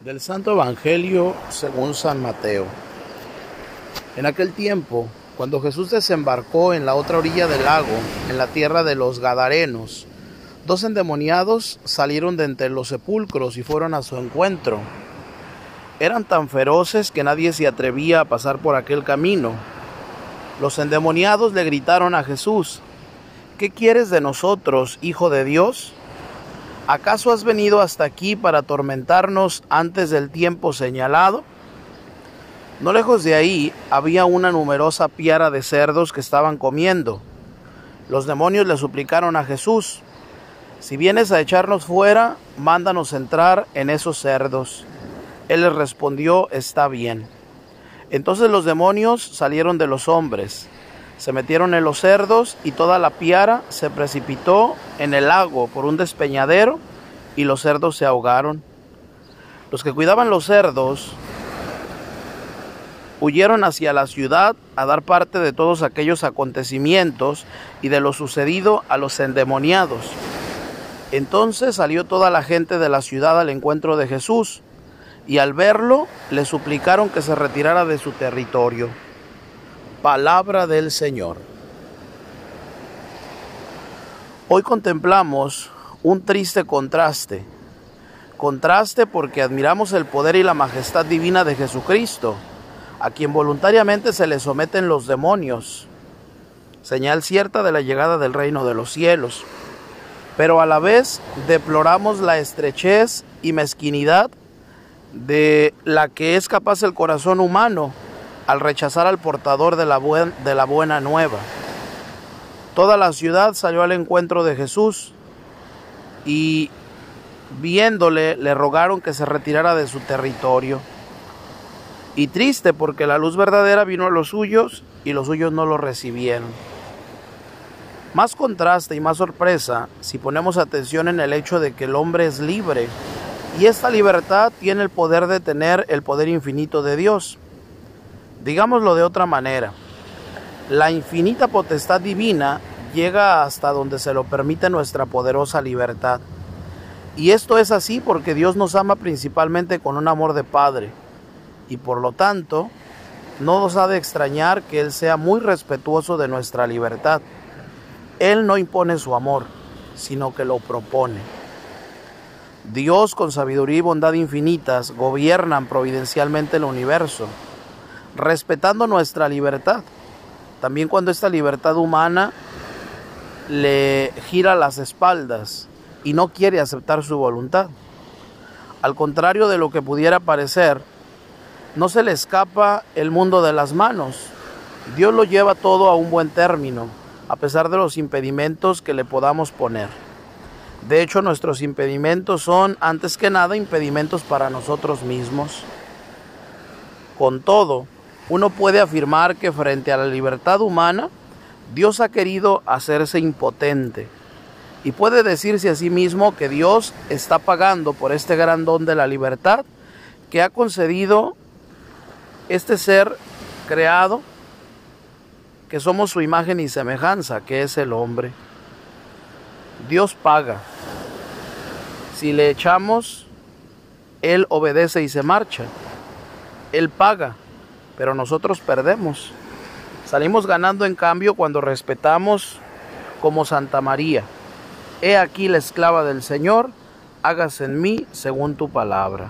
Del Santo Evangelio según San Mateo. En aquel tiempo, cuando Jesús desembarcó en la otra orilla del lago, en la tierra de los Gadarenos, dos endemoniados salieron de entre los sepulcros y fueron a su encuentro. Eran tan feroces que nadie se atrevía a pasar por aquel camino. Los endemoniados le gritaron a Jesús, ¿qué quieres de nosotros, Hijo de Dios? ¿Acaso has venido hasta aquí para atormentarnos antes del tiempo señalado? No lejos de ahí había una numerosa piara de cerdos que estaban comiendo. Los demonios le suplicaron a Jesús, si vienes a echarnos fuera, mándanos entrar en esos cerdos. Él les respondió, está bien. Entonces los demonios salieron de los hombres se metieron en los cerdos y toda la piara se precipitó en el lago por un despeñadero y los cerdos se ahogaron. Los que cuidaban los cerdos huyeron hacia la ciudad a dar parte de todos aquellos acontecimientos y de lo sucedido a los endemoniados. Entonces salió toda la gente de la ciudad al encuentro de Jesús y al verlo le suplicaron que se retirara de su territorio. Palabra del Señor. Hoy contemplamos un triste contraste. Contraste porque admiramos el poder y la majestad divina de Jesucristo, a quien voluntariamente se le someten los demonios, señal cierta de la llegada del reino de los cielos. Pero a la vez deploramos la estrechez y mezquinidad de la que es capaz el corazón humano al rechazar al portador de la, de la buena nueva. Toda la ciudad salió al encuentro de Jesús y viéndole le rogaron que se retirara de su territorio. Y triste porque la luz verdadera vino a los suyos y los suyos no lo recibieron. Más contraste y más sorpresa si ponemos atención en el hecho de que el hombre es libre y esta libertad tiene el poder de tener el poder infinito de Dios. Digámoslo de otra manera, la infinita potestad divina llega hasta donde se lo permite nuestra poderosa libertad. Y esto es así porque Dios nos ama principalmente con un amor de Padre. Y por lo tanto, no nos ha de extrañar que Él sea muy respetuoso de nuestra libertad. Él no impone su amor, sino que lo propone. Dios con sabiduría y bondad infinitas gobiernan providencialmente el universo respetando nuestra libertad. También cuando esta libertad humana le gira las espaldas y no quiere aceptar su voluntad. Al contrario de lo que pudiera parecer, no se le escapa el mundo de las manos. Dios lo lleva todo a un buen término, a pesar de los impedimentos que le podamos poner. De hecho, nuestros impedimentos son, antes que nada, impedimentos para nosotros mismos. Con todo, uno puede afirmar que frente a la libertad humana, Dios ha querido hacerse impotente. Y puede decirse a sí mismo que Dios está pagando por este gran don de la libertad que ha concedido este ser creado, que somos su imagen y semejanza, que es el hombre. Dios paga. Si le echamos, Él obedece y se marcha. Él paga pero nosotros perdemos. Salimos ganando en cambio cuando respetamos como Santa María. He aquí la esclava del Señor, hágase en mí según tu palabra.